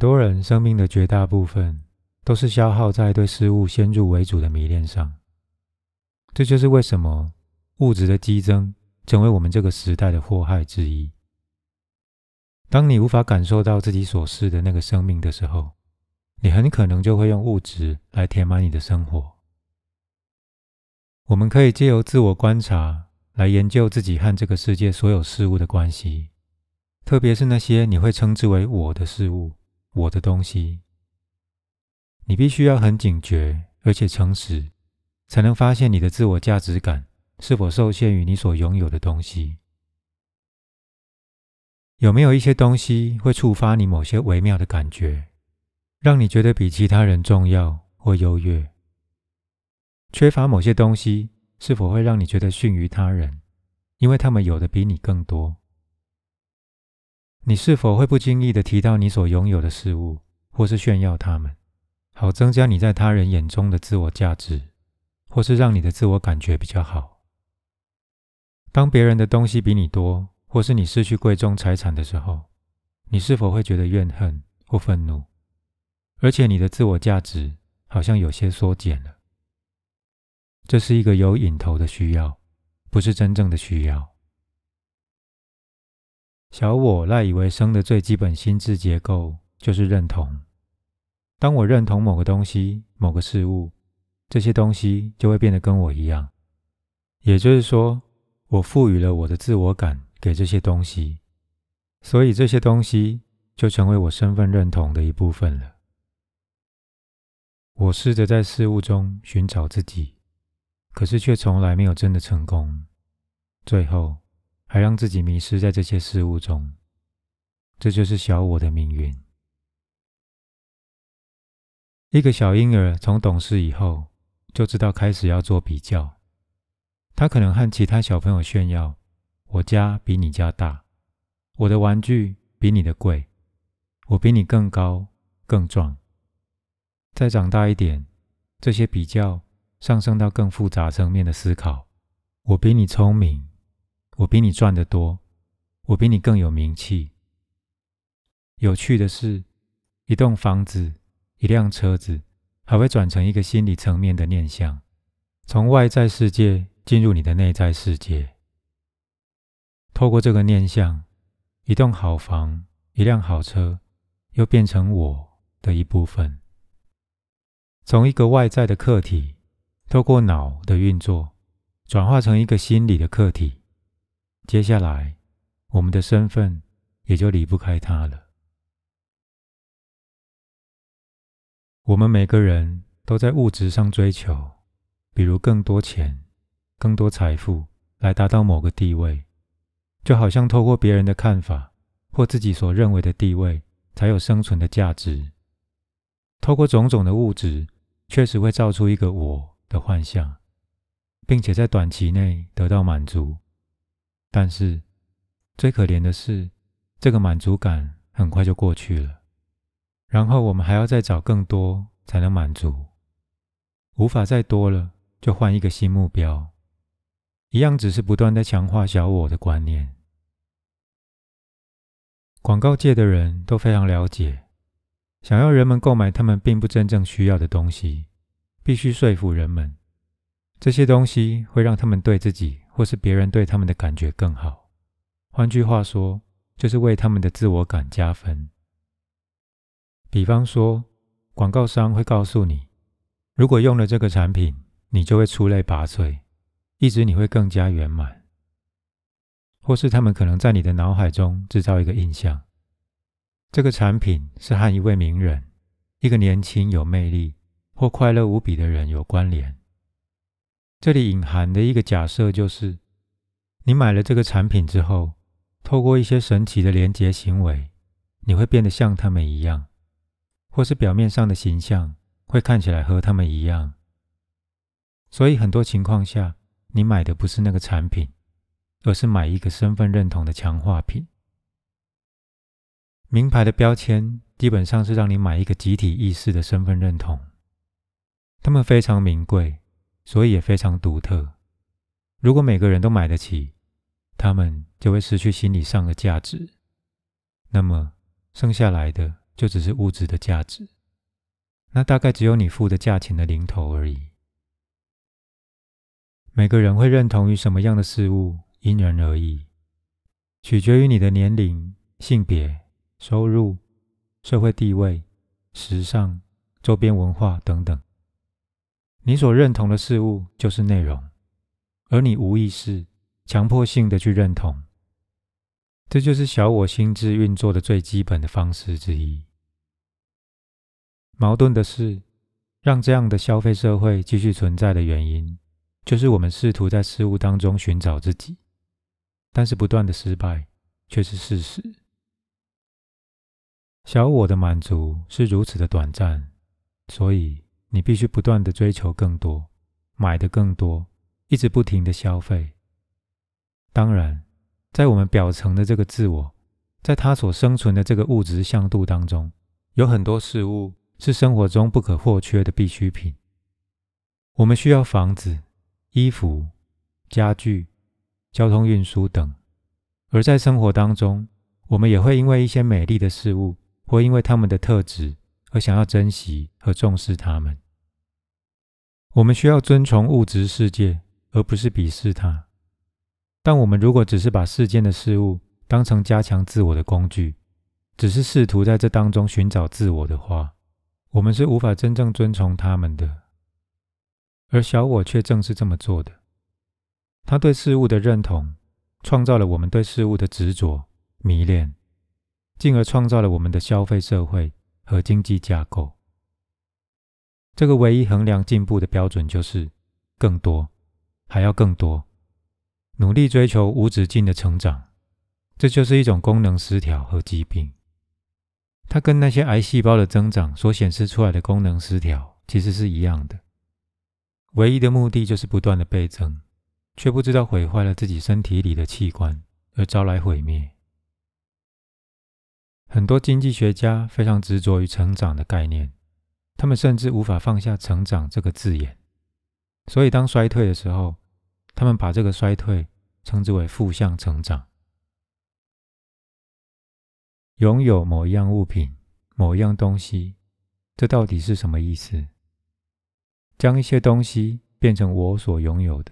多人生命的绝大部分都是消耗在对事物先入为主的迷恋上。这就是为什么物质的激增成为我们这个时代的祸害之一。当你无法感受到自己所示的那个生命的时候，你很可能就会用物质来填满你的生活。我们可以借由自我观察来研究自己和这个世界所有事物的关系，特别是那些你会称之为“我的”事物、我的东西。你必须要很警觉而且诚实。才能发现你的自我价值感是否受限于你所拥有的东西。有没有一些东西会触发你某些微妙的感觉，让你觉得比其他人重要或优越？缺乏某些东西是否会让你觉得逊于他人，因为他们有的比你更多？你是否会不经意的提到你所拥有的事物，或是炫耀他们，好增加你在他人眼中的自我价值？或是让你的自我感觉比较好。当别人的东西比你多，或是你失去贵重财产的时候，你是否会觉得怨恨或愤怒？而且你的自我价值好像有些缩减了。这是一个有引头的需要，不是真正的需要。小我赖以为生的最基本心智结构就是认同。当我认同某个东西、某个事物。这些东西就会变得跟我一样，也就是说，我赋予了我的自我感给这些东西，所以这些东西就成为我身份认同的一部分了。我试着在事物中寻找自己，可是却从来没有真的成功，最后还让自己迷失在这些事物中。这就是小我的命运。一个小婴儿从懂事以后。就知道开始要做比较，他可能和其他小朋友炫耀：“我家比你家大，我的玩具比你的贵，我比你更高更壮。”再长大一点，这些比较上升到更复杂层面的思考：“我比你聪明，我比你赚得多，我比你更有名气。”有趣的是，一栋房子，一辆车子。还会转成一个心理层面的念想，从外在世界进入你的内在世界。透过这个念想，一栋好房、一辆好车，又变成我的一部分。从一个外在的客体，透过脑的运作，转化成一个心理的客体。接下来，我们的身份也就离不开它了。我们每个人都在物质上追求，比如更多钱、更多财富，来达到某个地位，就好像透过别人的看法或自己所认为的地位，才有生存的价值。透过种种的物质，确实会造出一个我的幻象，并且在短期内得到满足。但是，最可怜的是，这个满足感很快就过去了。然后我们还要再找更多才能满足，无法再多了，就换一个新目标，一样只是不断在强化小我的观念。广告界的人都非常了解，想要人们购买他们并不真正需要的东西，必须说服人们，这些东西会让他们对自己或是别人对他们的感觉更好。换句话说，就是为他们的自我感加分。比方说，广告商会告诉你，如果用了这个产品，你就会出类拔萃，一直你会更加圆满。或是他们可能在你的脑海中制造一个印象，这个产品是和一位名人、一个年轻有魅力或快乐无比的人有关联。这里隐含的一个假设就是，你买了这个产品之后，透过一些神奇的连结行为，你会变得像他们一样。或是表面上的形象会看起来和他们一样，所以很多情况下，你买的不是那个产品，而是买一个身份认同的强化品。名牌的标签基本上是让你买一个集体意识的身份认同，他们非常名贵，所以也非常独特。如果每个人都买得起，他们就会失去心理上的价值，那么剩下来的。就只是物质的价值，那大概只有你付的价钱的零头而已。每个人会认同于什么样的事物，因人而异，取决于你的年龄、性别、收入、社会地位、时尚、周边文化等等。你所认同的事物就是内容，而你无意识、强迫性的去认同。这就是小我心智运作的最基本的方式之一。矛盾的是，让这样的消费社会继续存在的原因，就是我们试图在事物当中寻找自己，但是不断的失败却是事实。小我的满足是如此的短暂，所以你必须不断的追求更多，买的更多，一直不停的消费。当然。在我们表层的这个自我，在他所生存的这个物质向度当中，有很多事物是生活中不可或缺的必需品。我们需要房子、衣服、家具、交通运输等，而在生活当中，我们也会因为一些美丽的事物，或因为它们的特质，而想要珍惜和重视它们。我们需要遵从物质世界，而不是鄙视它。但我们如果只是把世间的事物当成加强自我的工具，只是试图在这当中寻找自我的话，我们是无法真正遵从他们的。而小我却正是这么做的。他对事物的认同，创造了我们对事物的执着、迷恋，进而创造了我们的消费社会和经济架构。这个唯一衡量进步的标准就是更多，还要更多。努力追求无止境的成长，这就是一种功能失调和疾病。它跟那些癌细胞的增长所显示出来的功能失调其实是一样的。唯一的目的就是不断的倍增，却不知道毁坏了自己身体里的器官而招来毁灭。很多经济学家非常执着于成长的概念，他们甚至无法放下“成长”这个字眼。所以，当衰退的时候，他们把这个衰退称之为负向成长。拥有某一样物品、某一样东西，这到底是什么意思？将一些东西变成我所拥有的。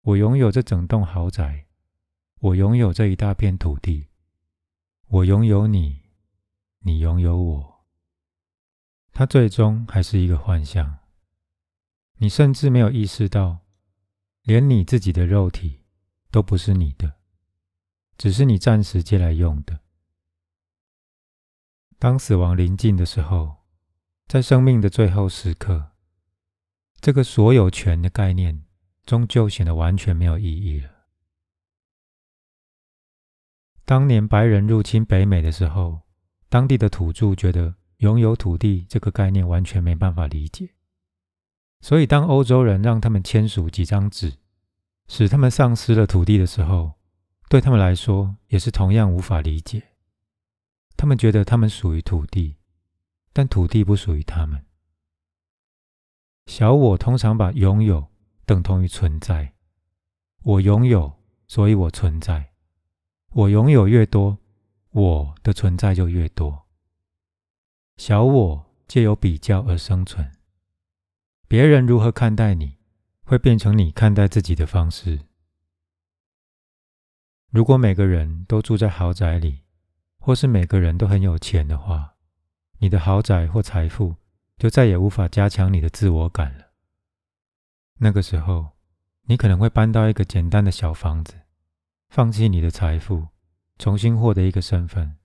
我拥有这整栋豪宅，我拥有这一大片土地，我拥有你，你拥有我。它最终还是一个幻象。你甚至没有意识到。连你自己的肉体都不是你的，只是你暂时借来用的。当死亡临近的时候，在生命的最后时刻，这个所有权的概念终究显得完全没有意义了。当年白人入侵北美的时候，当地的土著觉得拥有土地这个概念完全没办法理解。所以，当欧洲人让他们签署几张纸，使他们丧失了土地的时候，对他们来说也是同样无法理解。他们觉得他们属于土地，但土地不属于他们。小我通常把拥有等同于存在。我拥有，所以我存在。我拥有越多，我的存在就越多。小我借由比较而生存。别人如何看待你，会变成你看待自己的方式。如果每个人都住在豪宅里，或是每个人都很有钱的话，你的豪宅或财富就再也无法加强你的自我感了。那个时候，你可能会搬到一个简单的小房子，放弃你的财富，重新获得一个身份，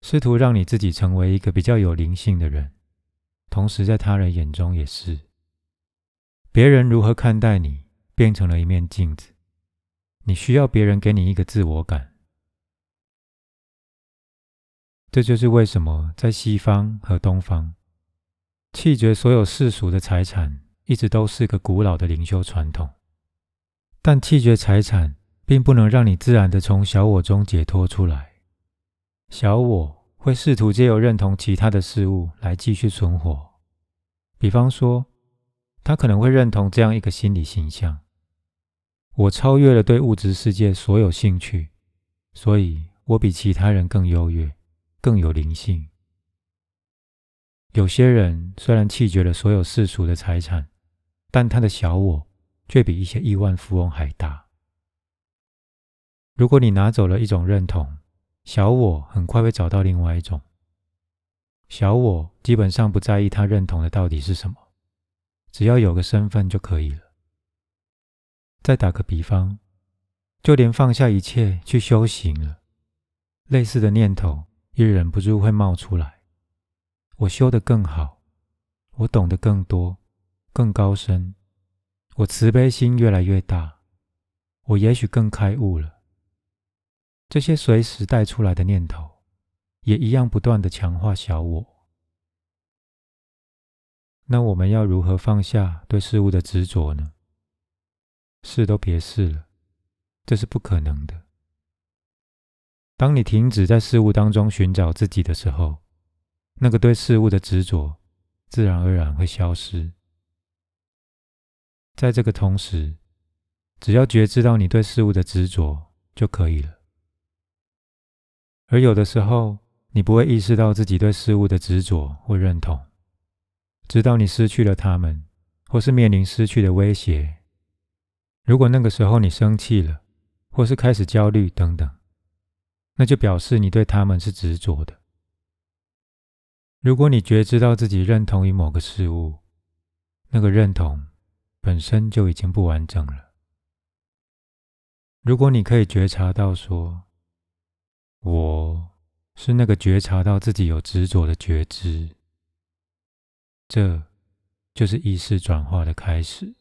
试图让你自己成为一个比较有灵性的人，同时在他人眼中也是。别人如何看待你，变成了一面镜子。你需要别人给你一个自我感。这就是为什么在西方和东方，弃绝所有世俗的财产，一直都是个古老的灵修传统。但弃绝财产，并不能让你自然的从小我中解脱出来。小我会试图借由认同其他的事物来继续存活，比方说。他可能会认同这样一个心理形象：我超越了对物质世界所有兴趣，所以我比其他人更优越，更有灵性。有些人虽然弃绝了所有世俗的财产，但他的小我却比一些亿万富翁还大。如果你拿走了一种认同，小我很快会找到另外一种。小我基本上不在意他认同的到底是什么，只要有个身份就可以了。再打个比方，就连放下一切去修行了，类似的念头也忍不住会冒出来。我修得更好，我懂得更多、更高深，我慈悲心越来越大，我也许更开悟了。这些随时带出来的念头，也一样不断的强化小我。那我们要如何放下对事物的执着呢？试都别试了，这是不可能的。当你停止在事物当中寻找自己的时候，那个对事物的执着，自然而然会消失。在这个同时，只要觉知到你对事物的执着就可以了。而有的时候，你不会意识到自己对事物的执着或认同，直到你失去了他们，或是面临失去的威胁。如果那个时候你生气了，或是开始焦虑等等，那就表示你对他们是执着的。如果你觉知到自己认同于某个事物，那个认同本身就已经不完整了。如果你可以觉察到说，我是那个觉察到自己有执着的觉知，这就是意识转化的开始。